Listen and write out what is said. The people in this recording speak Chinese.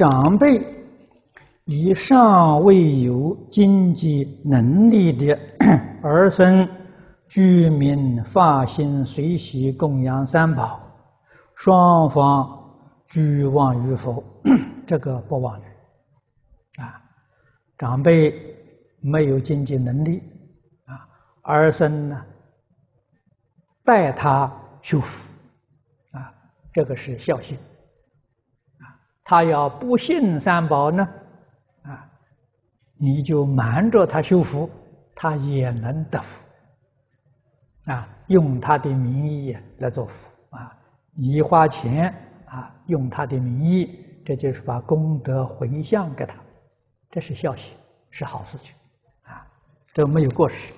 长辈以尚未有经济能力的 儿孙，居民发心随喜供养三宝，双方俱忘与否？这个不忘啊。长辈没有经济能力啊，儿孙呢代他修福啊，这个是孝心。他要不信三宝呢，啊，你就瞒着他修福，他也能得福。啊，用他的名义来做福啊，你花钱啊，用他的名义，这就是把功德回向给他，这是孝心，是好事情，啊，这没有过失。